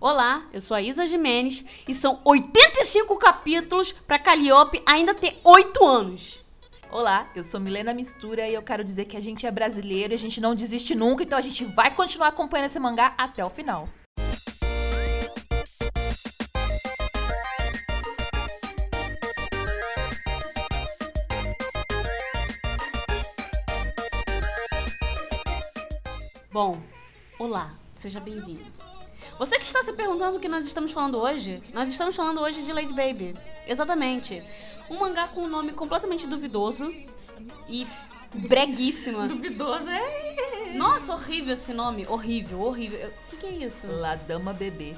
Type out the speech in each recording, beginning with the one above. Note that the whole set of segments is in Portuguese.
Olá, eu sou a Isa Jimenez e são 85 capítulos pra Calliope ainda ter 8 anos. Olá, eu sou Milena Mistura e eu quero dizer que a gente é brasileiro e a gente não desiste nunca, então a gente vai continuar acompanhando esse mangá até o final. Bom, olá, seja bem-vindo. Você que está se perguntando o que nós estamos falando hoje, nós estamos falando hoje de Lady Baby. Exatamente. Um mangá com um nome completamente duvidoso e breguíssimo. Duvidoso, é? Nossa, horrível esse nome. Horrível, horrível. O que, que é isso? La Dama Bebê.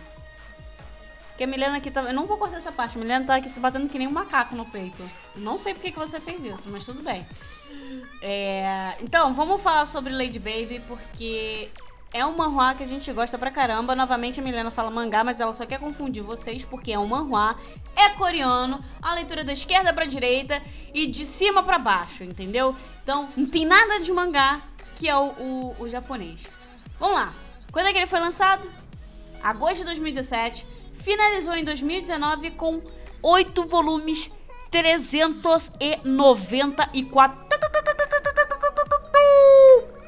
Que a Milena aqui tá. Eu não vou cortar essa parte. A Milena tá aqui se batendo que nem um macaco no peito. Não sei por que que você fez isso, mas tudo bem. É, Então, vamos falar sobre Lady Baby, porque é um manhua que a gente gosta pra caramba. Novamente a Milena fala mangá, mas ela só quer confundir vocês, porque é um manhua, é coreano, a leitura da esquerda pra direita e de cima pra baixo, entendeu? Então, não tem nada de mangá que é o, o, o japonês. Vamos lá. Quando é que ele foi lançado? Agosto de 2017. Finalizou em 2019 com 8 volumes, 394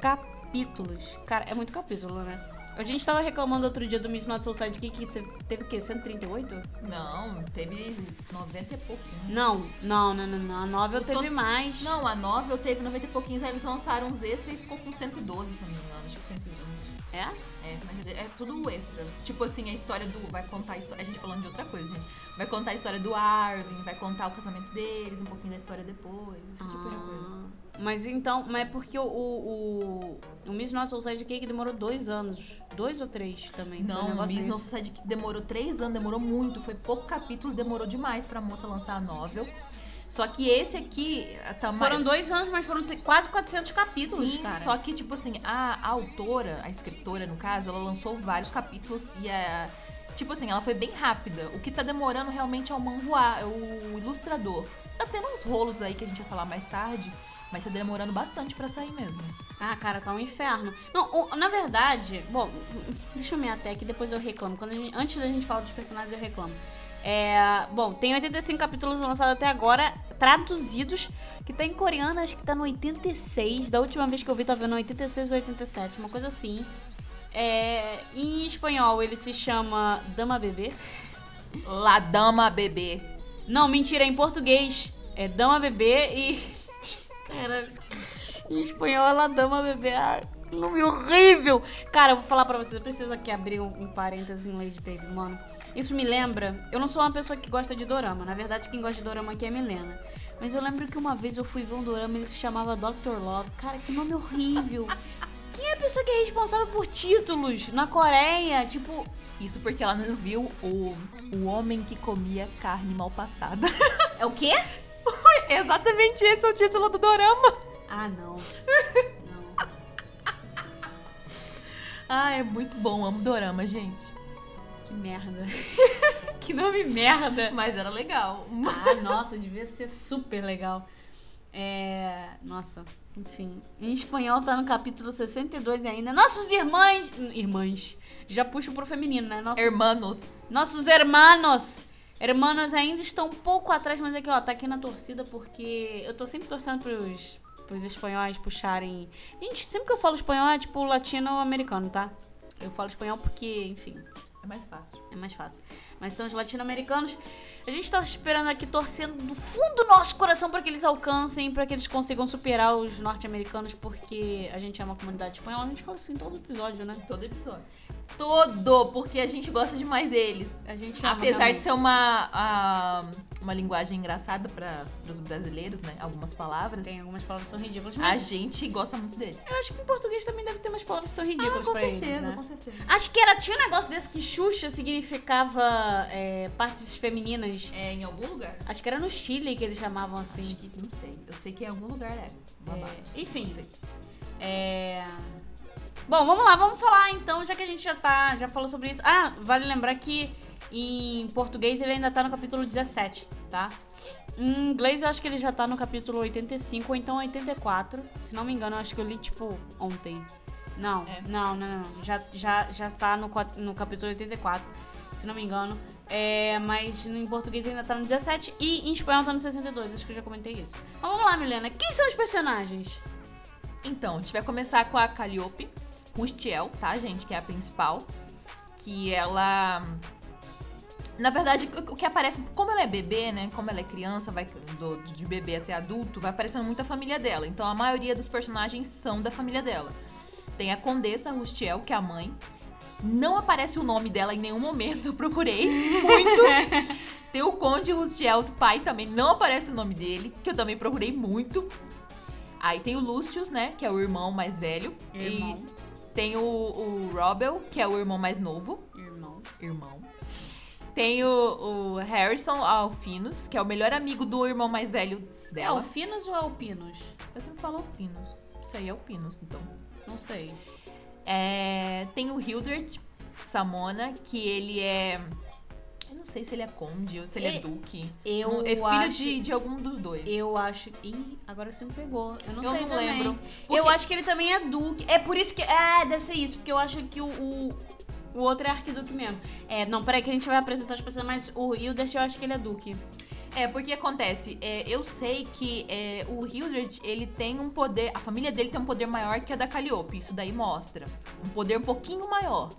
capítulos. Cara, é muito capítulo, né? A gente tava reclamando outro dia do Miss Not Soul Sidekick que teve, o quê? 138? Não, teve 90 e pouquinho. Não, não, não, não, não. A novel Eu tô- teve mais. Não, a novel teve 90 e pouquinhos, aí eles lançaram uns extras e ficou com 112, se não me engano. Acho que 111. É? É, mas é é tudo extra. Tipo assim, a história do. Vai contar a história. A gente falando de outra coisa, gente. Vai contar a história do Arvin, vai contar o casamento deles, um pouquinho da história depois, esse tipo de coisa. Mas então, mas é porque o, o, o, o Miss Not Soul Sidekick demorou dois anos. Dois ou três também. foi um Não, o Miss No desse. Society que demorou três anos, demorou muito. Foi pouco capítulo, demorou demais pra moça lançar a novel. Só que esse aqui tá mais. Foram dois anos, mas foram quase 400 capítulos, Sim, cara. só que, tipo assim, a, a autora, a escritora, no caso, ela lançou vários capítulos e a. Tipo assim, ela foi bem rápida. O que tá demorando realmente é o manhua, é o ilustrador. Tá tendo uns rolos aí que a gente vai falar mais tarde, mas tá demorando bastante pra sair mesmo. Ah, cara, tá um inferno. Não, na verdade, bom, deixa eu me até que depois eu reclamo. Quando a gente- antes da gente falar dos personagens, eu reclamo. É, bom, tem 85 capítulos lançados até agora, traduzidos, que tá em coreano, acho que tá no 86. Da última vez que eu vi, tava no 86 ou 87, uma coisa assim. É, em espanhol, ele se chama Dama Bebê. La Dama Bebê. Não, mentira, é em português. É Dama Bebê e. Cara, em espanhol ela Dama Bebê. Que nome horrível! Cara, eu vou falar pra vocês, eu preciso aqui abrir um, um parênteses em Lady Baby, mano. Isso me lembra. Eu não sou uma pessoa que gosta de dorama. Na verdade, quem gosta de dorama aqui é a Milena. Mas eu lembro que uma vez eu fui ver um dorama e ele se chamava Dr. Love. Cara, que nome horrível! Quem é a pessoa que é responsável por títulos na Coreia? Tipo, Isso porque ela não viu o, o homem que comia carne mal passada. é o quê? Exatamente esse é o título do dorama. Ah, não. Não. Ah, é muito bom, amo dorama, gente. Que merda. que nome merda. Mas era legal. Ah, nossa, devia ser super legal. É. Nossa, enfim. Em espanhol tá no capítulo 62 ainda. Nossos irmãs. Irmãs. Já puxo pro feminino, né? Nossos, Hermanos. nossos hermanos. Hermanos ainda estão um pouco atrás, mas aqui, ó, tá aqui na torcida porque eu tô sempre torcendo pros, pros espanhóis puxarem. Gente, sempre que eu falo espanhol é tipo latino-americano, tá? Eu falo espanhol porque, enfim, É mais fácil. é mais fácil. Mas são os latino-americanos. A gente tá esperando aqui, torcendo do fundo do nosso coração para que eles alcancem, para que eles consigam superar os norte-americanos, porque a gente é uma comunidade espanhola. A gente fala isso em todo episódio, né? Todo episódio. Todo, porque a gente gosta demais deles. A gente ama, Apesar de realmente. ser uma, a- uma linguagem engraçada para os brasileiros, né? Algumas palavras. Tem algumas palavras que são ridículas, A mas gente gosta muito deles. eu acho que em português também deve ter umas palavras que são ridículas Ah, com pra certeza, eles, né? com certeza. Acho que era, tinha um negócio desse que Xuxa significava é, partes femininas. É em algum lugar? Acho que era no Chile que eles chamavam assim. Acho que não sei. Eu sei que em algum lugar é. Babado. É, enfim. É... Bom, vamos lá, vamos falar então, já que a gente já tá, já falou sobre isso. Ah, vale lembrar que em português ele ainda tá no capítulo 17, tá? Em inglês eu acho que ele já tá no capítulo 85 ou então 84. Se não me engano, eu acho que eu li tipo ontem. Não, É. não, não, não. Já, já, já tá no, no capítulo 84, se não me engano. É, mas em português ainda tá no 17 e em espanhol tá no 62, acho que eu já comentei isso. Mas vamos lá, Milena. Quem são os personagens? Então, a gente vai começar com a Calliope Rustiel, tá, gente? Que é a principal. Que ela. Na verdade, o que aparece, como ela é bebê, né? Como ela é criança, vai do- de bebê até adulto, vai aparecendo muito a família dela. Então a maioria dos personagens são da família dela. Tem a Condessa Rustiel, que é a mãe. Não aparece o nome dela em nenhum momento, eu procurei muito. Tem o Conde Rustiel, o pai também, não aparece o nome dele, que eu também procurei muito. Aí tem o Lucius, né, que é o irmão mais velho. Irmão. E tem o, o Robel, que é o irmão mais novo. Irmão. Irmão. Tem o, o Harrison Alfinos, que é o melhor amigo do irmão mais velho É dela. Alfinos ou Alpinos? Eu sempre falo Alfinos. Isso aí é Alfinos, então. Não sei. É, tem o Hildred Samona, que ele é. Eu não sei se ele é conde ou se ele é duque. Eu é filho acho... de, de algum dos dois. Eu acho... Ih, agora você me pegou. Eu não Eu sei não também. lembro. Eu Porque- acho que ele também é duque. É por isso que... É, deve ser isso. Porque eu acho que o... o... o outro é arquiduque mesmo. É, não, peraí que a gente vai apresentar as pessoas, mas o Hildert eu acho que ele é duque. É, porque acontece, é, eu sei que é, o Hildred, ele tem um poder, a família dele tem um poder maior que a da Calliope, isso daí mostra. Um poder um pouquinho maior.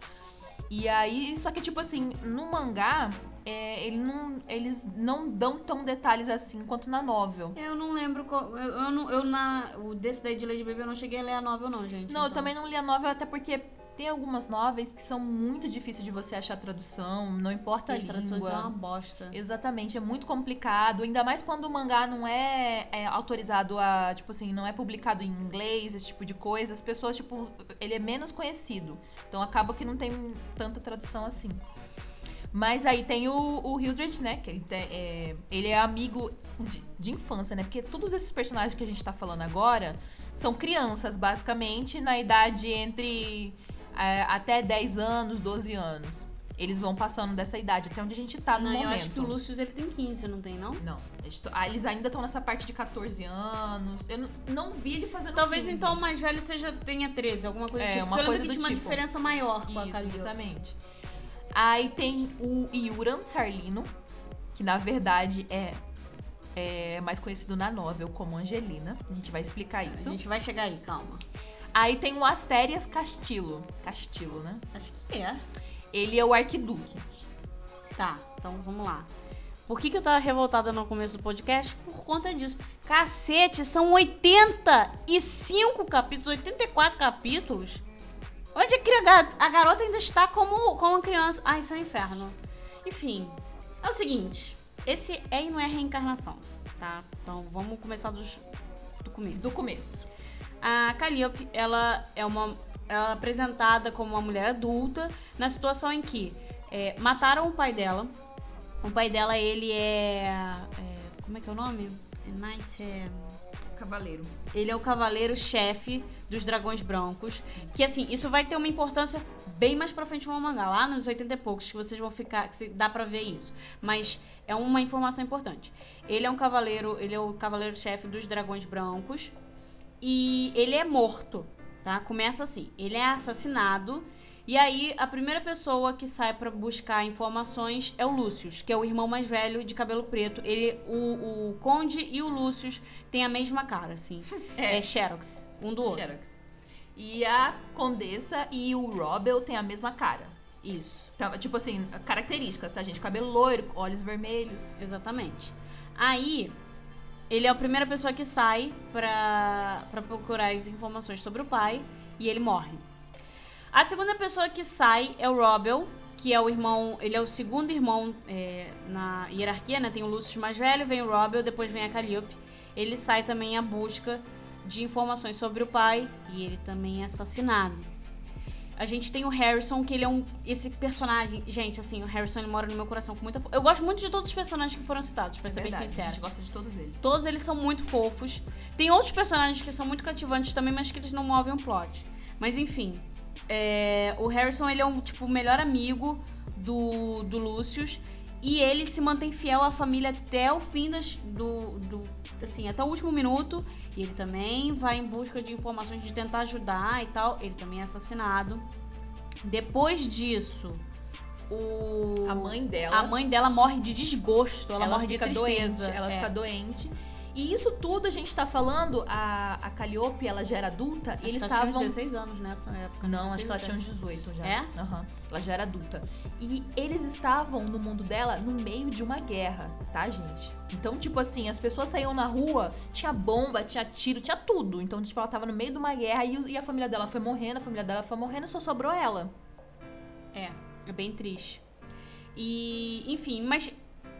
E aí, só que tipo assim, no mangá, é, ele não, eles não dão tão detalhes assim quanto na novel. Eu não lembro qual. Eu, eu, não, eu na. O desse daí de Lady Baby eu não cheguei a ler a novel, não, gente. Não, eu então. também não li a novel, até porque tem algumas novels que são muito difíceis de você achar tradução, não importa a As traduções língua. são uma bosta. Exatamente, é muito complicado, ainda mais quando o mangá não é, é autorizado a, tipo assim, não é publicado em inglês, esse tipo de coisa, as pessoas, tipo, ele é menos conhecido, então acaba que não tem tanta tradução assim. Mas aí tem o, o Hildred, né, que ele, tem- é, ele é amigo de, de infância, né, porque todos esses personagens que a gente tá falando agora são crianças, basicamente, na idade entre é, até 10 anos, 12 anos. Eles vão passando dessa idade, até onde a gente tá no não, momento. eu acho que o Lucius ele tem 15, não tem, não? Não, eles, ah, ainda estão nessa parte de 14 anos. Eu não, não vi ele fazendo Talvez 15. então o mais velho seja, tenha 13, alguma coisa É, tipo. uma lembro coisa que do tinha uma tipo. diferença maior com a Isso, Calliope. exatamente. Aí tem o Yuran Sarlino, que na verdade é, é mais conhecido na novel como Angelina. A gente vai explicar A isso. gente vai chegar aí, calma. Aí tem o Asterias Castillo. Castillo, né? Acho que é. Ele é o arquiduque. Tá, então vamos lá. Por que, que eu tava revoltada no começo do podcast? Por conta disso. Cacete, são 85 capítulos, 84 capítulos. Onde é a, ga- a garota ainda está como, como criança? Ah, isso é um inferno. Enfim, é o seguinte. Esse é e não é reencarnação, tá? Então vamos começar dos, do começo. Do começo. A Calliope, ela é uma ela é apresentada como uma mulher adulta na situação em que é, mataram o pai dela. O pai dela, ele é, é, como é que é o nome? Knight é... Cavaleiro. Ele é o cavaleiro-chefe dos dragões brancos. Que assim, isso vai ter uma importância bem mais pra frente no mangá, lá nos 80 e poucos, que vocês vão ficar. que dá pra ver isso. Mas é uma informação importante. Ele é um cavaleiro, ele é o cavaleiro-chefe dos dragões brancos. E ele é morto, tá? Começa assim. Ele é assassinado. E aí, a primeira pessoa que sai pra buscar informações é o Lúcius, que é o irmão mais velho de cabelo preto. Ele, o, o Conde e o Lúcius têm a mesma cara, assim. É, Xerox, um do outro. Xerox. E a Condessa e o Robel têm a mesma cara. Isso, Então, tipo assim, características, tá, gente? Cabelo loiro, olhos vermelhos. exatamente. Aí, ele é a primeira pessoa que sai pra, pra procurar as informações sobre o pai e ele morre. A segunda pessoa que sai é o Robel, que é o irmão, ele é o segundo irmão é, na hierarquia, né? Tem o Lucius mais velho, vem o Robel, depois vem a Calliope. Ele sai também à busca de informações sobre o pai e ele também é assassinado. A gente tem o Harrison, que ele é um. Esse personagem. Gente, assim, o Harrison ele mora no meu coração com muita. Eu gosto muito de todos os personagens que foram citados, pra ser É Verdade, bem a sincera. gente gosta de todos eles. Todos eles são muito fofos. Tem outros personagens que são muito cativantes também, mas que eles não movem o plot. Mas enfim. É, o Harrison, ele é um, tipo, o melhor amigo do, do Lucius. E ele se mantém fiel à família até o fim das, do, do. Assim, até o último minuto. E ele também vai em busca de informações de tentar ajudar e tal. Ele também é assassinado. Depois disso, o. A mãe dela. A mãe dela morre de desgosto, ela, ela morre de tristeza. doente. Ela é. fica doente. E isso tudo a gente tá falando, a, a Calliope, ela já era adulta, Acho e eles que ela tinha estavam. uns 16 anos nessa época. Não, acho que ela 16, tinha uns 18 já. É? Aham. Ela já era adulta. E eles estavam no mundo dela no meio de uma guerra, tá, gente? Então, tipo assim, as pessoas saíam na rua, tinha bomba, tinha tiro, tinha tudo. Então, tipo, ela tava no meio de uma guerra e, e a família dela foi morrendo, a família dela foi morrendo, só sobrou ela. É, é bem triste. E, enfim, mas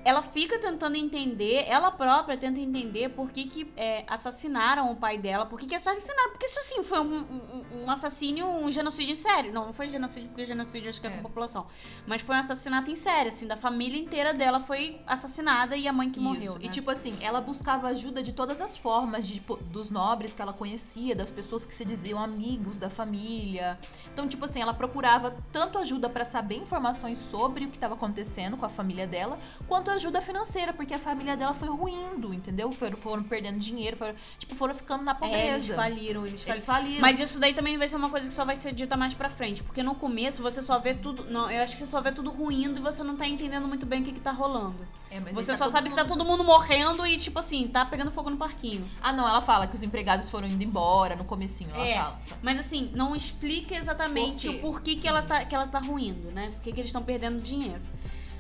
ela fica tentando entender, ela própria tenta entender por que, que é, assassinaram o pai dela, por que, que assassinaram, porque isso assim foi um, um- um assassínio, um genocídio em série. Não, não foi genocídio, porque genocídio acho que é, É. com a população. Mas foi um assassinato em série, assim, da família inteira dela foi assassinada e a mãe que morreu. E né? tipo assim, ela buscava ajuda de todas as formas, de, tipo, dos nobres que ela conhecia, das pessoas que se diziam amigos da família. Então, tipo assim, ela procurava tanto ajuda pra saber informações sobre o que estava acontecendo com a família dela, quanto ajuda financeira, porque a família dela foi ruindo, entendeu? Foram, foram perdendo dinheiro, foram, tipo, foram ficando na É, pobreza. eles faliram, eles faliram. Eles faliram. Mas isso daí também vai ser uma coisa que só vai ser dita mais pra frente. Porque no começo você só vê tudo. Não, eu acho que você só vê tudo ruindo e você não tá entendendo muito bem o que, que tá rolando. É, mas Você aí só sabe que tá mundo- todo mundo morrendo e, tipo assim, tá pegando fogo no parquinho. Ah, não, ela fala que os empregados foram indo embora no comecinho, ela É. fala. Mas assim, não explica exatamente Por o porquê que ela, tá, que ela tá ruindo, né? Por que, que eles estão perdendo dinheiro.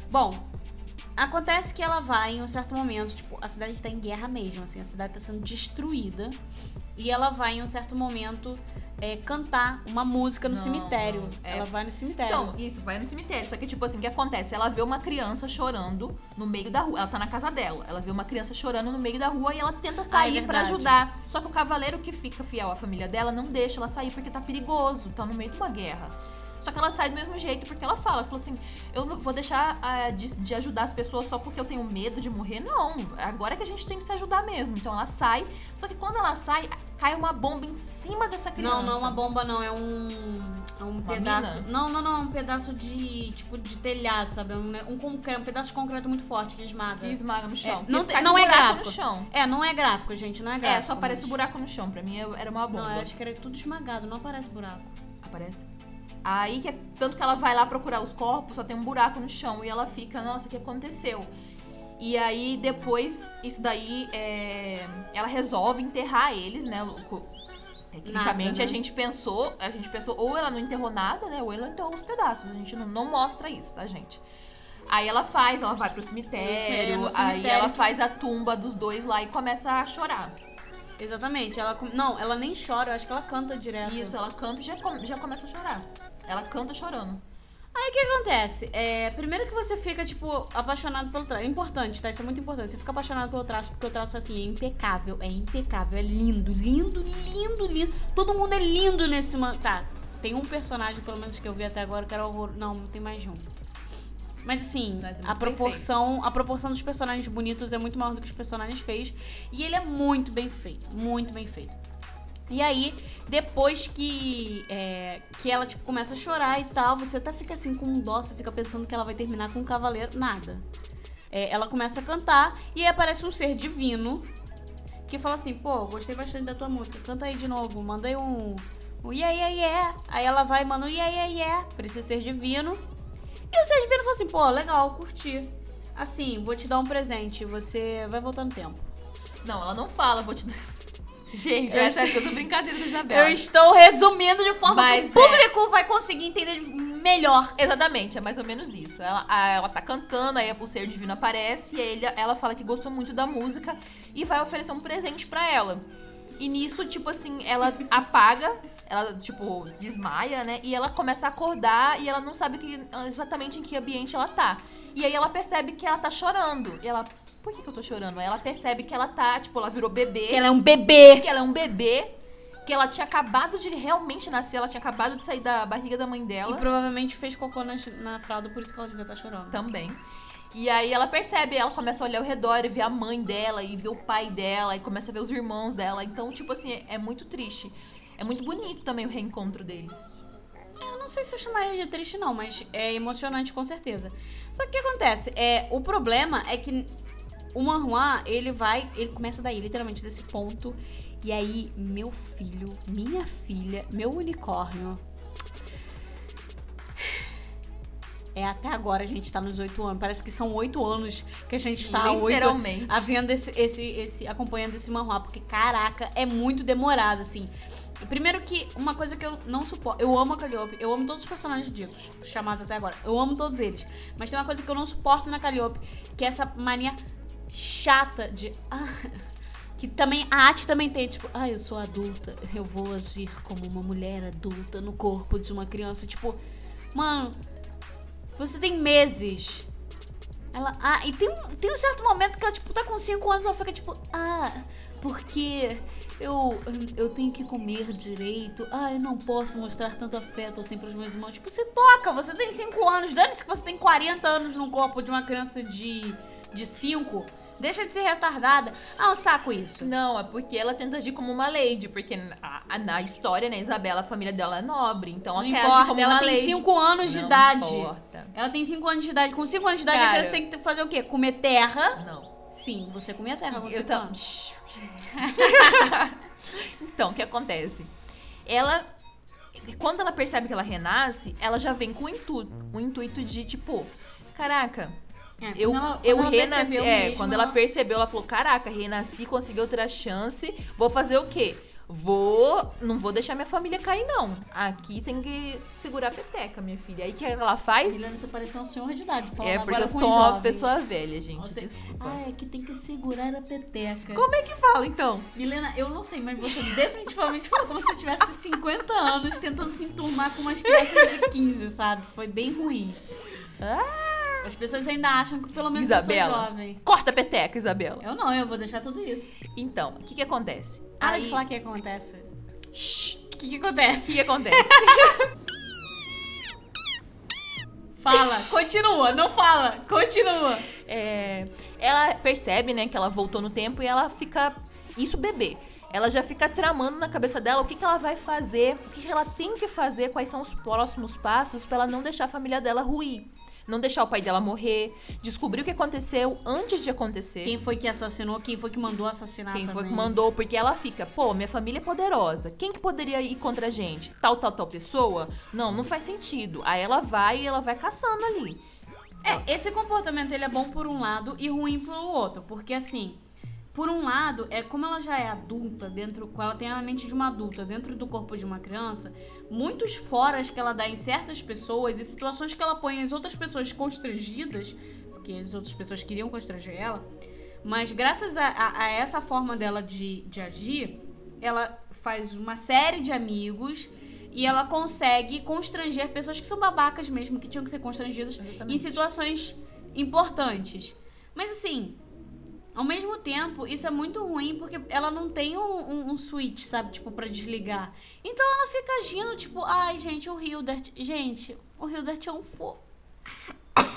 Bom, acontece que ela vai em um certo momento, tipo, a cidade tá em guerra mesmo, assim, a cidade tá sendo destruída. E ela vai em um certo momento é, cantar uma música no Não, cemitério. É. Ela vai no cemitério. Então, isso, vai no cemitério. Só que, tipo assim, o que acontece? Ela vê uma criança chorando no meio da rua. Ela tá na casa dela. Ela vê uma criança chorando no meio da rua e ela tenta sair pra verdade. ajudar. Só que o cavaleiro que fica fiel à família dela não deixa ela sair porque tá perigoso. Tá no meio de uma guerra. Só que ela sai do mesmo jeito porque ela fala, falou assim, eu não vou deixar ah, de, de ajudar as pessoas só porque eu tenho medo de morrer, não. Agora é que a gente tem que se ajudar mesmo. Então ela sai, só que quando ela sai, cai uma bomba em cima dessa criança. Não, não é uma bomba, não. É um. É um pedaço. mina? Não, não, não. É um pedaço de. Tipo, de telhado, sabe? É Um, um, concre- um pedaço de concreto muito forte que esmaga. Que esmaga no chão. É, não tem- não um é gráfico. no chão. É, não é gráfico, gente. Não é gráfico. É, só aparece o mas- buraco no chão. Pra mim é- era uma bomba. Não, eu acho que era tudo esmagado, não aparece buraco. Aparece. Aí, que é, tanto que ela vai lá procurar os corpos, só tem um buraco no chão. E ela fica, nossa, o que aconteceu? E aí, depois, isso daí, é, ela resolve enterrar eles, né? Tecnicamente, Nada, né? a gente pensou, a gente pensou, ou ela não enterrou nada, né? Ou ela enterrou os pedaços. A gente não, não mostra isso, tá, gente? Aí ela faz, ela vai pro cemitério, aí ela faz a tumba dos dois lá e começa a chorar. Exatamente. Ela, não, ela nem chora, eu acho que ela canta direto. Isso, ela canta e já, já começa a chorar. Ela canta chorando. Aí o que acontece? É, primeiro que você fica, tipo, apaixonado pelo traço. É importante, tá? Isso é muito importante. Você fica apaixonado pelo traço, porque o traço, assim, é impecável. É impecável. É lindo, lindo, lindo, lindo. Todo mundo é lindo nesse... Man... Tá, tem um personagem, pelo menos, que eu vi até agora, que era horror... Não, tem mais de um. Mas assim, Mas é a proporção, a proporção dos personagens bonitos é muito maior do que os personagens feios. E ele é muito bem feito. Muito bem feito. E aí, depois que, é, que ela, tipo, começa a chorar e tal, você até fica assim com dó, você fica pensando que ela vai terminar com um cavaleiro. Nada. É, ela começa a cantar e aí aparece um ser divino que fala assim, pô, gostei bastante da tua música, canta aí de novo, manda aí um, um yeah, yeah, yeah. Aí ela vai e manda um yeah, yeah, yeah esse ser divino. E o ser divino fala assim, pô, legal, curti. Assim, vou te dar um presente, você vai voltar no tempo. Não, ela não fala, vou te dar. Gente, Eu essa é tudo brincadeira da Isabela. Eu estou resumindo de forma Mas que o público vai conseguir entender melhor. Exatamente, é mais ou menos isso. Ela, a- ela tá cantando, aí o ser divino aparece, e aí ele- ela fala que gostou muito da música e vai oferecer um presente pra ela. E nisso, tipo assim, ela apaga, ela, tipo, desmaia, né? E ela começa a acordar e ela não sabe que- exatamente em que ambiente ela tá. E aí ela percebe que ela tá chorando. E ela, por que, que eu tô chorando? Aí ela percebe que ela tá, tipo, ela virou bebê. Que ela é um bebê. que ela é um bebê, que ela tinha acabado de realmente nascer, ela tinha acabado de sair da barriga da mãe E dela provavelmente fez cocô na, na fralda, por isso que ela devia estar chorando. também. E aí ela percebe, ela começa a olhar ao redor e ver a mãe dela, e ver o pai dela, e começa a ver os irmãos dela. Então, tipo assim, é, é muito triste. É muito bonito também o reencontro deles. Eu não sei se eu chamaria de triste, não, mas é emocionante com certeza. Só que o que acontece? É, o problema é que o manhua, ele vai. Ele começa daí, literalmente, desse ponto. E aí, meu filho, minha filha, meu unicórnio. É até agora a gente tá nos oito anos. Parece que são oito anos que a gente tá oito vendo esse, esse, esse, acompanhando esse manhua, porque caraca, é muito demorado, assim. Primeiro que uma coisa que eu não suporto, eu amo a Calliope, eu amo todos os personagens ditos, chamados até agora, eu amo todos eles. Mas tem uma coisa que eu não suporto na Calliope, que é essa mania chata de. Ah, que também a Ati também tem, tipo, ah, eu sou adulta, eu vou agir como uma mulher adulta no corpo de uma criança. Tipo, mano, você tem meses. Ela. Ah, e tem, tem um certo momento que ela, tipo, tá com 5 anos, ela fica tipo, ah, porque eu, eu tenho que comer direito. Ah, eu não posso mostrar tanto afeto assim pros meus irmãos. Tipo, você toca, você tem 5 anos, dane-se que você tem 40 anos no corpo de uma criança de, de 5. Deixa de ser retardada. Ah, um saco isso. Não, é porque ela tenta agir como uma lady, porque na, na história, né, Isabela, a família dela é nobre, então Não ela quer agir importa, como ela uma tem lady. 5 anos de Não idade. importa. Ela tem 5 anos de idade. Com 5 anos de idade, Cara. criança tem que fazer o quê? Comer terra. Não. Sim, você comia terra com Eu 5 tam- anos. então, o que acontece? Ela, quando ela percebe que ela renasce, ela já vem com o intuito, o intuito de tipo, caraca, É, eu, ela- eu ela renasci. É, mesmo, quando ela percebeu, ela falou, caraca, renasci, consegui outra chance, vou fazer o quê? Vou. Não vou deixar minha família cair, não. Aqui tem que segurar a peteca, minha filha. Aí o que ela faz? Milena, você pareceu um senhor de idade. É porque eu sou uma pessoa velha, gente. Você- Desculpa. Ah, é que tem que segurar a peteca. Como é que fala, então? Milena, eu não sei, mas você definitivamente falou como se você tivesse 50 anos tentando se enturmar com umas crianças de 15, sabe? Foi bem ruim. As pessoas ainda acham que pelo menos eu Isabela. sou jovem. Corta a peteca, Isabela. Eu não, eu vou deixar tudo isso. Então, o que que acontece? Para Aí- de falar o que acontece. Shhh, O que, que O acontece? que que acontece? Fala, continua, não fala, continua. É, ela percebe, né, que ela voltou no tempo e ela fica. Isso bebê. Ela já fica tramando na cabeça dela o que, que ela vai fazer, o que, que ela tem que fazer, quais são os próximos passos pra ela não deixar a família dela ruir. Não deixar o pai dela morrer, descobrir o que aconteceu antes de acontecer. Quem foi que assassinou? Quem foi que mandou assassinar Quem foi também? que mandou? Porque ela fica, pô, minha família é poderosa. Quem que poderia ir contra a gente? Tal, tal, tal pessoa? Não, não faz sentido. Aí ela vai e ela vai caçando ali. É, esse comportamento ele é bom por um lado e ruim por outro, porque assim, por um lado, é como ela já é adulta dentro, ela tem a mente de uma adulta dentro do corpo de uma criança, muitos foras que ela dá em certas pessoas e situações que ela põe as outras pessoas constrangidas, porque as outras pessoas queriam constranger ela, mas graças a, a- a essa forma dela de, de agir, ela faz uma série de amigos e ela consegue constranger pessoas que são babacas mesmo, que tinham que ser constrangidas em situações importantes. Mas assim, ao mesmo tempo, isso é muito ruim porque ela não tem um, um, um switch, sabe? Tipo, pra desligar. Então ela fica agindo, tipo, ai, gente, o Hildert. Gente, o Hildert é um fofo.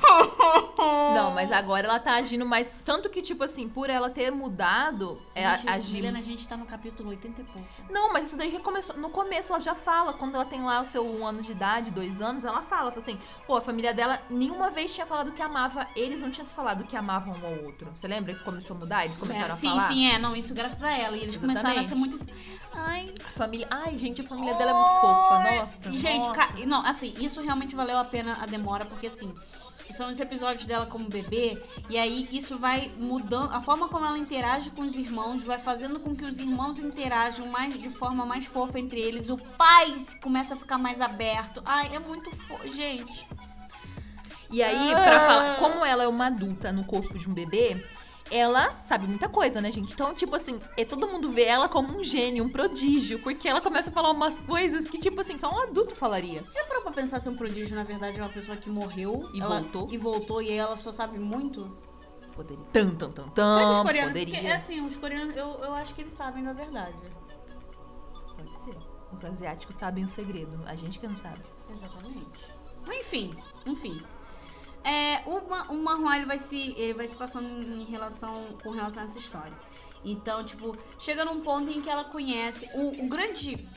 Não, mas agora ela tá agindo mais. Tanto que, tipo assim, por ela ter mudado, é Gente, agir. Milena, a gente tá no capítulo 80 e pouco. Não, mas isso daí já começou. No começo ela já fala, quando ela tem lá o seu um ano de idade, dois anos, ela fala, fala assim, pô, a família dela nenhuma vez tinha falado que amava. Eles não tinham se falado que amavam um ao outro. Você lembra que começou a mudar? Eles começaram É, a sim, falar? sim, é. Não, isso graças a ela. E eles começaram a ser muito. Ai, família. Ai, gente, a família dela é muito fofa. Nossa. Gente, nossa. ca- não, assim, isso realmente valeu a pena a demora, porque assim, são os episódios dela como bebê, e aí isso vai mudando, a forma como ela interage com os irmãos vai fazendo com que os irmãos interajam mais de forma mais fofa entre eles. O pai começa a ficar mais aberto. Ai, é muito fofo, gente. E aí, pra falar, como ela é uma adulta no corpo de um bebê, ela sabe muita coisa, né, gente? Então, tipo assim, é, todo mundo vê ela como um gênio, um prodígio, porque ela começa a falar umas coisas que, tipo assim, só um adulto falaria. Já parou pra pensar se um prodígio, na verdade, é uma pessoa que morreu E ela- voltou? E voltou, e aí ela só sabe muito? Poderia. Tan, tan, tan, Sabe tan. os coreanos? Porque, poderia. é assim, os coreanos, eu, eu acho que eles sabem da verdade. Pode ser. Os asiáticos sabem o segredo, a gente que não sabe. Exatamente. Enfim, enfim. É, o, o ele vai se ele vai se passando em relação com relação a essa história. Então, tipo, chega num ponto em que ela conhece o, o grande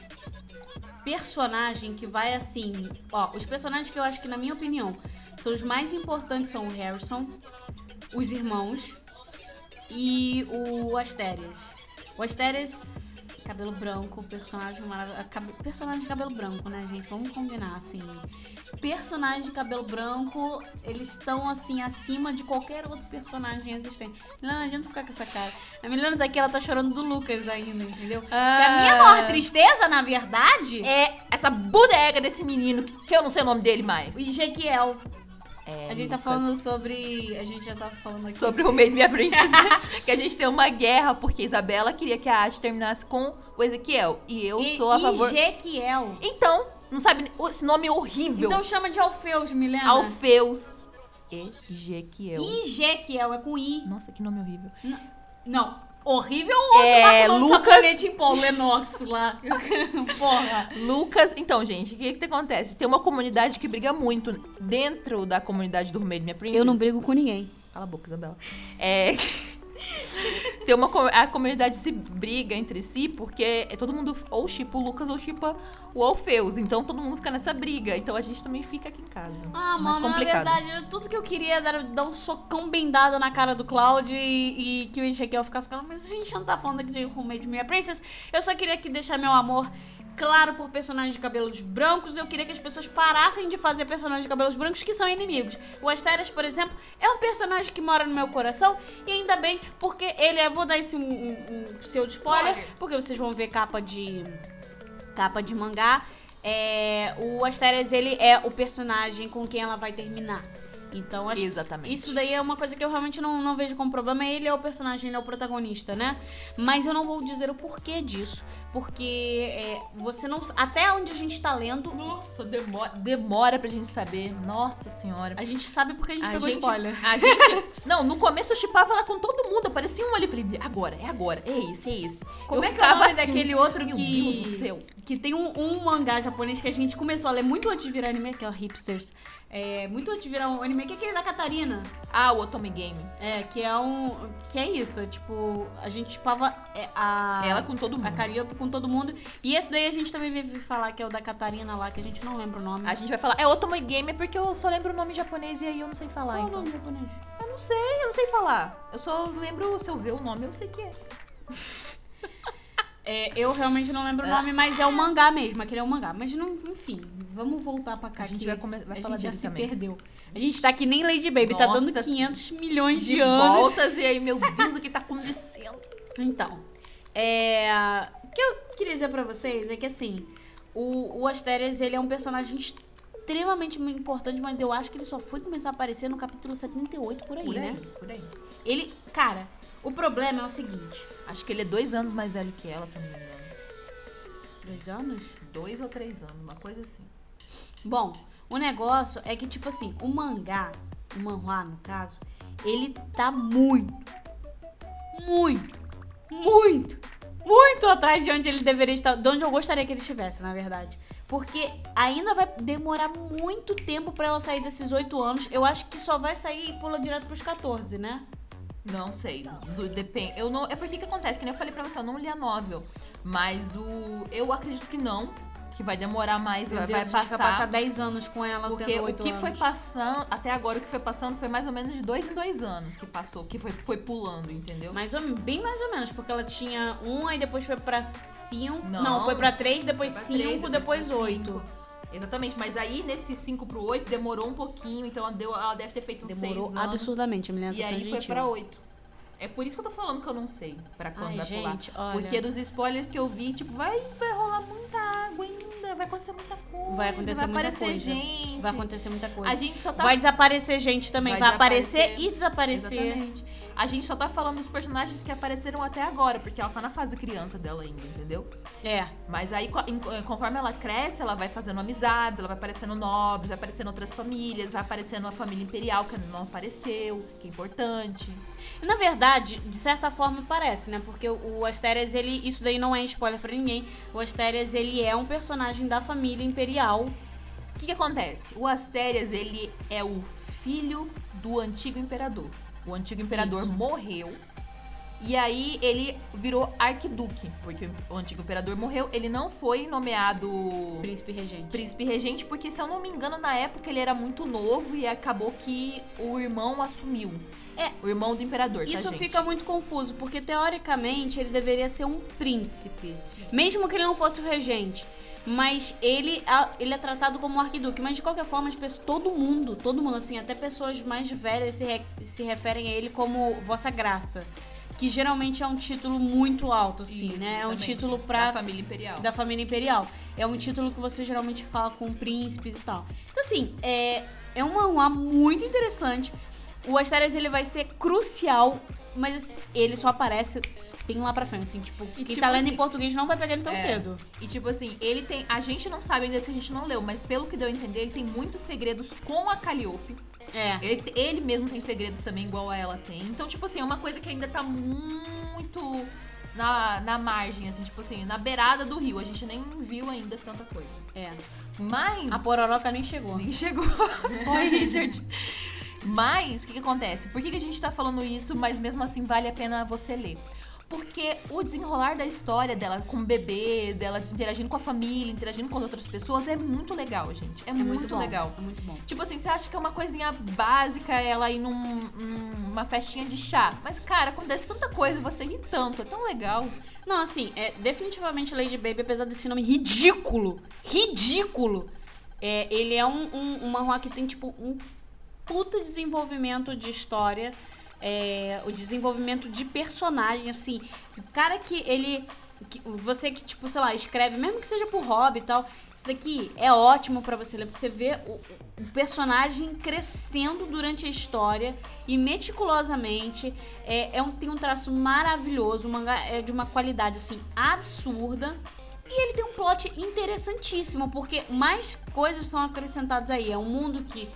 personagem que vai assim. Ó, os personagens que eu acho que, na minha opinião, são os mais importantes são o Harrison, os irmãos e o Asterias. O Asterias, cabelo branco, personagem maravilhoso. Personagem de cabelo branco, né, gente? Vamos combinar, assim. Personagens de cabelo branco, eles estão, assim, acima de qualquer outro personagem existente. Não, não adianta ficar com essa cara. A Milena daqui, ela tá chorando do Lucas ainda, entendeu? Porque a minha maior tristeza, na verdade, É essa bodega desse menino, que eu não sei o nome dele mais. o Ezequiel. É, A gente tá Lucas. falando sobre. A gente já tá falando aqui. Sobre o Made Me a Princess, que a gente tem uma guerra, porque Isabela queria que a arte terminasse com o Ezequiel. E eu E- sou a favor. Ezequiel. Então, não sabe esse nome horrível. Então chama de Alfeus, Milena. Alfeus. Ezequiel. Ezequiel, é com I. Nossa, que nome horrível. Não. Horrível ou outro É, lá Lucas- sabonete em pó, Lenox lá. Porra. Lucas, então, gente, o que que acontece? Tem uma comunidade que briga muito dentro da comunidade do Made Me a Princess. Eu não brigo com ninguém. Cala a boca, Isabela. É. Tem uma. A comunidade se briga entre si porque é todo mundo ou chipa o Lucas ou chipa o Alfeus. Então todo mundo fica nessa briga. Então a gente também fica aqui em casa. Ah, Mais mano, na complicado. verdade, tudo que eu queria era dar um socão bem dado na cara do Cloud e, e que o Ezequiel ficasse ela. Mas a gente não tá falando aqui de Homemade Minha Princess. Eu só queria aqui deixar meu amor claro por personagens de cabelos brancos. Eu queria que as pessoas parassem de fazer personagens de cabelos brancos que são inimigos. O Asterias, por exemplo, é um personagem que mora no meu coração. E ainda bem, porque ele é. Vou dar esse um, um, um pseudo spoiler, porque vocês vão ver capa de. capa de mangá. É, o Asterias, ele é o personagem com quem ela vai terminar. Então, acho Exatamente. isso daí é uma coisa que eu realmente não, não vejo como problema. Ele é o personagem, ele é o protagonista, né? Mas eu não vou dizer o porquê disso. Porque é, você não. Até onde a gente tá lendo, Nossa, demora, demora pra gente saber. Nossa senhora. a gente sabe porque a gente A pegou gente, spoiler. a gente. Não, no começo eu chipava ela com todo mundo. Aparecia um ali. Eu falei, agora, é agora. É esse, é esse. Como eu é que é o nome assim, daquele outro Meu que. Deus do céu. Que tem um, um mangá japonês que a gente começou a ler muito antes de virar anime, que é o Hipsters. É, muito antes de virar um anime, que é aquele da Catarina. Ah, o Otome Game. É, que é um. Que é isso, é, tipo, a gente chipava é, a. Ela com todo mundo. A Calliope com todo mundo. E esse daí a gente também veio falar que é o da Catarina lá, que a gente não lembra o nome. A gente vai falar. É Otome Game porque eu só lembro o nome japonês e aí eu não sei falar. Qual é o então. nome japonês? Eu não sei, eu não sei falar. Eu só lembro, se eu ver o nome, eu sei que é. É, eu realmente não lembro o nome, mas é o mangá mesmo, aquele é o mangá. Mas não, enfim, vamos voltar pra cá. A gente vai come- vai a falar gente já se também. perdeu. A gente tá que nem Lady Baby, tá Nossa, dando 500 milhões de, De anos. voltas e aí, meu Deus, o que tá acontecendo? Então, é... o que eu queria dizer pra vocês é que, assim, o, o Asterias, ele é um personagem extremamente importante, mas eu acho que ele só foi começar a aparecer no capítulo 78 por aí, Por aí, né? por aí. Ele, cara, o problema é o seguinte. Acho que ele é dois anos mais velho que ela, se eu não me engano. Dois anos? Dois ou três anos, uma coisa assim. Bom, o negócio é que, tipo assim, o mangá, o manhwa, no caso, ele tá muito, muito, muito, muito atrás de onde ele deveria estar, de onde eu gostaria que ele estivesse, na verdade. Porque ainda vai demorar muito tempo pra ela sair desses oito anos. Eu acho que só vai sair e pula direto pros 14, né? Não sei, depende. Eu não, é porque que acontece, que nem eu falei pra você, eu não li a novel, mas o eu acredito que não, que vai demorar mais, Meu vai, Deus, vai passar. vai passar 10 anos com ela Porque o 8 que anos. foi passando, até agora o que foi passando foi mais ou menos de dois em dois anos que passou, que foi, foi pulando, entendeu? Mais ou, bem mais ou menos, porque ela tinha um, aí depois foi pra cinco. Não, Não. foi pra três, depois três, cinco, depois oito. Exatamente, mas aí nesse 5 pro 8 demorou um pouquinho, então ela, deu, ela deve ter feito uns Demorou 6 anos. absurdamente, a menina E tá aí foi pra 8. É por isso que eu tô falando que eu não sei pra quando Ai, vai pular. gente, olha. Porque dos spoilers que eu vi, tipo, vai, vai vai acontecer muita coisa. Vai acontecer vai muita aparecer coisa. gente. Vai acontecer muita coisa. A gente só tá Vai desaparecer gente também. Vai, Vai aparecer e desaparecer. Exatamente. A gente só tá falando dos personagens que apareceram até agora, porque ela tá na fase criança dela ainda, entendeu? É. Mas aí, em- conforme ela cresce, ela vai fazendo amizades, ela vai aparecendo nobres, vai aparecendo outras famílias, vai aparecendo a família imperial, que não apareceu, que é importante. Na verdade, de certa forma parece, né? Porque o Asterias, ele. Isso daí não é spoiler pra ninguém. O Asterias, ele é um personagem da família imperial. O que, que acontece? O Asterias, ele é o filho do antigo imperador. O antigo imperador Isso. morreu E aí ele virou arquiduque, porque o antigo imperador morreu. Ele não foi nomeado Príncipe regente. príncipe regente, porque se eu não me engano, na época ele era muito novo e acabou que o irmão assumiu. É. O irmão do imperador, tá, Isso gente? fica muito confuso, porque teoricamente ele deveria ser um príncipe. Mesmo que ele não fosse o regente. Mas ele, a- ele é tratado como um arquiduque. Mas de qualquer forma, as pessoas, todo mundo, todo mundo, assim, até pessoas mais velhas se, re- se referem a ele como Vossa Graça. Que geralmente é um título muito alto, assim, Isso, né? É um título pra Da família imperial. da família imperial. É um título que você geralmente fala com príncipes e tal. Então, assim, é, é um manhwa muito interessante. O Asterias, ele vai ser crucial, mas assim, ele só aparece bem lá pra frente, assim, tipo, quem tipo tá lendo assim, em português não vai pegar ele tão é. cedo. E tipo assim, ele tem. A gente não sabe ainda que a gente não leu, mas pelo que deu a entender, ele tem muitos segredos com a Calliope. É. Ele, ele mesmo tem segredos também, igual a ela tem. Então, tipo assim, é uma coisa que ainda tá muito na, na margem, assim, tipo assim, na beirada do rio. A gente nem viu ainda tanta coisa. É. Mas. A pororoca nem chegou. Nem chegou. Oi, Richard. Mas, o que, que acontece? Por que, que a gente tá falando isso, mas mesmo assim vale a pena você ler? Porque o desenrolar da história dela com o bebê, dela interagindo com a família, interagindo com as outras pessoas, é muito legal, gente. É, É muito, bom, legal. É muito bom. Tipo assim, você acha que é uma coisinha básica ela ir num- numa festinha de chá. Mas, cara, acontece tanta coisa e você ri tanto. É tão legal. Não, assim, é definitivamente Lady Baby, apesar desse nome ridículo, ridículo, é, ele é um, um, um manhwa que tem, tipo, um puta desenvolvimento de história, é, o desenvolvimento de personagem, assim, o cara que ele, que- você que, tipo, sei lá, escreve, mesmo que seja por hobby e tal, isso daqui é ótimo pra você ler, porque você vê o, o personagem crescendo durante a história e meticulosamente, é, é um, tem um traço maravilhoso, o mangá é de uma qualidade assim absurda. E ele tem um plot interessantíssimo, porque mais coisas são acrescentadas aí. É um mundo que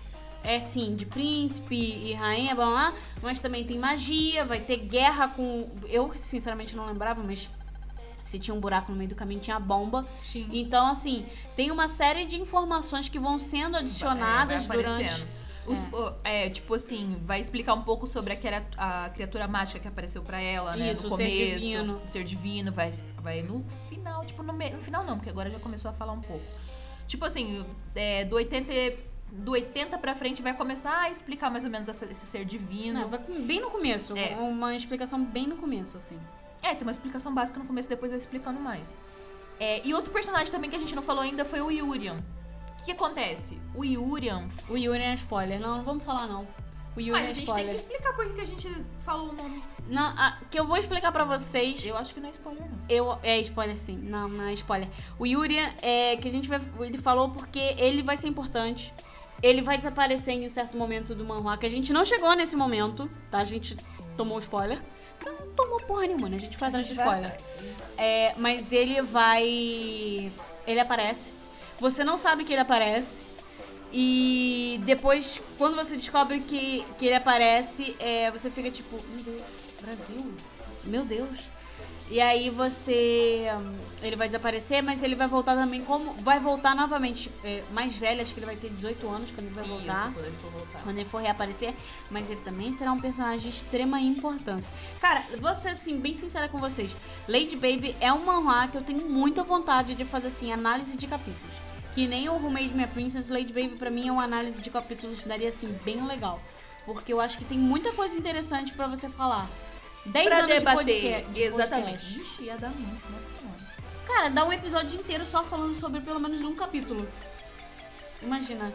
é sim de príncipe e rainha, blá, blá, blá, mas também tem magia, vai ter guerra com. Eu sinceramente não lembrava, mas se tinha um buraco no meio do caminho, tinha bomba. Sim. Então, assim, tem uma série de informações que vão sendo adicionadas durante. Os- o- é, tipo assim, vai explicar um pouco sobre aquela a criatura mágica que apareceu pra ela, né? Isso, no o ser começo. divino. o ser divino, vai, vai no final, tipo, no, me- no final não, porque agora já começou a falar um pouco. Tipo assim, é, do 80, e- do 80 pra frente vai começar a explicar mais ou menos essa- esse ser divino. Não, bem no começo. É. Uma explicação bem no começo, assim. É, tem uma explicação básica no começo, depois vai explicando mais. É, e outro personagem também que a gente não falou ainda foi o Yurian. O que acontece? O Yurian. O Yuri é spoiler. Não, não vamos falar, não. O Yuri Mas é a gente spoiler. tem que explicar por que a gente falou o nome. Não, a- que eu vou explicar pra vocês. Eu acho que não é spoiler, não. Eu, é spoiler sim, não, não é spoiler. O Yuri é que a gente vai, ele falou porque ele vai ser importante. Ele vai desaparecer em um certo momento do manhwa, que a gente não chegou nesse momento, tá? A gente tomou spoiler. Não tomou porra nenhuma, né? A gente foi atrás de spoiler. É, mas ele vai. Ele aparece. Você não sabe que ele aparece. E depois, quando você descobre que, que ele aparece, é, você fica tipo, meu Deus, Brasil? Meu Deus. E aí você. hum, Ele vai desaparecer, mas ele vai voltar também como. Vai voltar novamente. é, mais velho, acho que ele vai ter 18 anos quando ele vai voltar Isso, quando ele for voltar. quando ele for reaparecer, mas ele também será um personagem de extrema importância. Cara, vou ser assim, bem sincera com vocês. Lady Baby é um manhwa que eu tenho muita vontade de fazer assim, análise de capítulos. Que nem o Who Made Me a Princess, Lady Baby pra mim é uma análise de capítulos que daria assim, bem legal. Porque eu acho que tem muita coisa interessante pra você falar. 10 Pra anos de debater. de Exatamente. Ixi, ia dar muito, nossa senhora. Cara, dá um episódio inteiro só falando sobre pelo menos um capítulo. Imagina.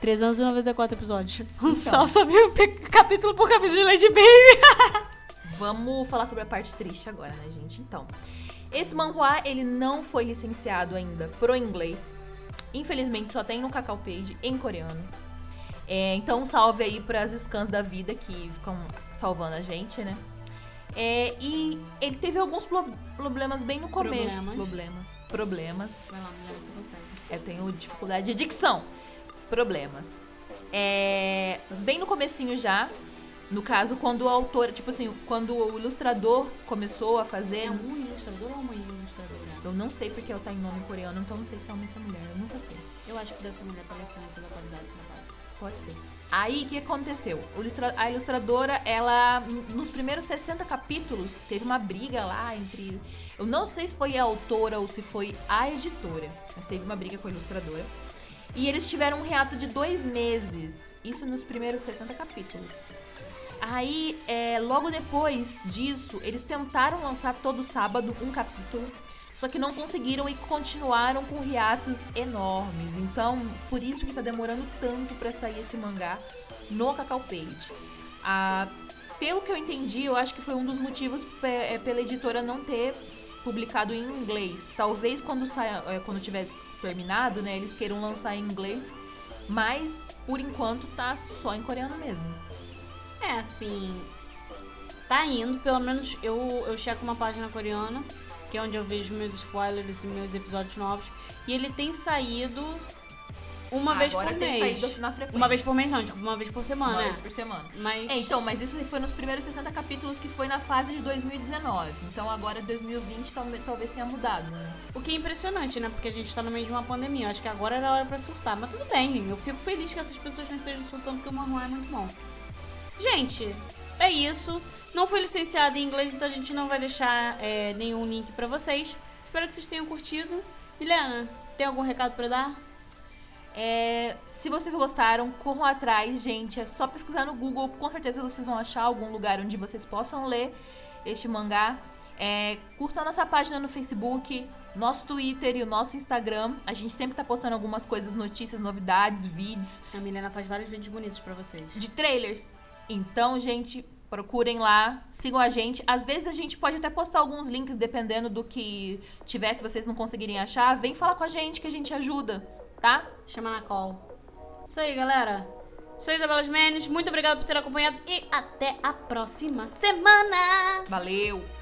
394 episódios. Só sobre pe- capítulo por capítulo de Lady Baby. Vamos falar sobre a parte triste agora, né, gente? Então, esse manhwa, ele não foi licenciado ainda pro inglês. Infelizmente, só tem no Cacau Page em coreano. É, então, um salve aí pras scans da vida que ficam salvando a gente, né? É, e ele teve alguns pro- problemas bem no começo. Problemas. Problemas. Problemas. Vai lá, mulher, você consegue. Eu tenho dificuldade de dicção. Problemas. É, bem no comecinho já. No caso, quando o autor, tipo assim, quando o ilustrador começou a fazer. É um ilustrador ou uma ilustradora? Eu não sei porque ela tá em nome coreano, então não sei se é homem ou se é mulher. Eu nunca sei. Eu acho que deve ser mulher pela excelência da qualidade do trabalho. Pode ser. Aí, o que aconteceu? A ilustradora, ela, nos primeiros 60 capítulos, teve uma briga lá entre. Eu não sei se foi a autora ou se foi a editora, mas teve uma briga com a ilustradora. E eles tiveram um reato de dois meses. Isso nos primeiros 60 capítulos. Aí, é, logo depois disso, eles tentaram lançar todo sábado um capítulo, só que não conseguiram e continuaram com hiatos enormes. Então, por isso que tá demorando tanto pra sair esse mangá no Cacau Page. Ah, pelo que eu entendi, eu acho que foi um dos motivos é, pela editora não ter publicado em inglês. Talvez quando saia, é, quando tiver terminado, né, eles queiram lançar em inglês, mas por enquanto tá só em coreano mesmo. É, assim. Tá indo, pelo menos eu, eu checo uma página coreana, que é onde eu vejo meus spoilers e meus episódios novos. E ele tem saído uma vez por tem mês. saído na frequência. Uma vez por mês, não, tipo, uma vez por semana, Uma né? vez por semana. Mas. É, então, mas isso foi nos primeiros 60 capítulos que foi na fase de 2019. Então agora 2020 talvez, tenha mudado, né? O que é impressionante, né? Porque a gente tá no meio de uma pandemia. Eu Acho que agora era hora pra surtar. Mas tudo bem, eu fico feliz que essas pessoas não estejam surtando porque o manual é muito bom. Gente, é isso. Não foi licenciado em inglês, então a gente não vai deixar é, nenhum link pra vocês. Espero que vocês tenham curtido. Milena, tem algum recado pra dar? É, se vocês gostaram, corram atrás, gente. É só pesquisar no Google. Com certeza vocês vão achar algum lugar onde vocês possam ler este mangá. É, curta a nossa página no Facebook, nosso Twitter e o nosso Instagram. A gente sempre tá postando algumas coisas, notícias, novidades, vídeos A Milena faz vários vídeos bonitos pra vocês. de trailers. Então, gente, procurem lá, sigam a gente. Às vezes a gente pode até postar alguns links, dependendo do que tiver, se vocês não conseguirem achar. Vem falar com a gente que a gente ajuda, tá? Chama na call. Isso aí, galera. Sou Isabela Menes, muito obrigada por ter acompanhado e até a próxima semana! Valeu!